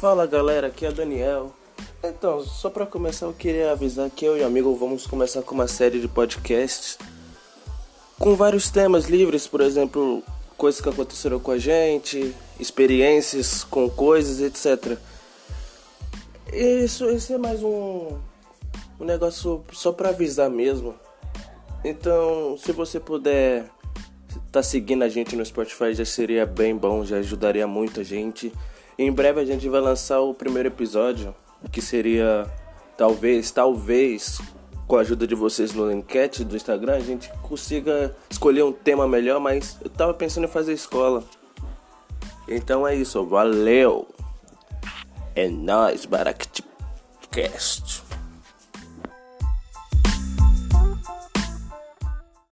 Fala galera, aqui é Daniel. Então, só para começar, eu queria avisar que eu e o amigo vamos começar com uma série de podcasts com vários temas livres, por exemplo, coisas que aconteceram com a gente, experiências com coisas, etc. Isso, esse é mais um, um negócio só para avisar mesmo. Então, se você puder tá seguindo a gente no Spotify já seria bem bom, já ajudaria muito a gente. Em breve a gente vai lançar o primeiro episódio, que seria talvez, talvez com a ajuda de vocês no enquete do Instagram, a gente consiga escolher um tema melhor, mas eu tava pensando em fazer escola. Então é isso, valeu. É nóis, Baractcast.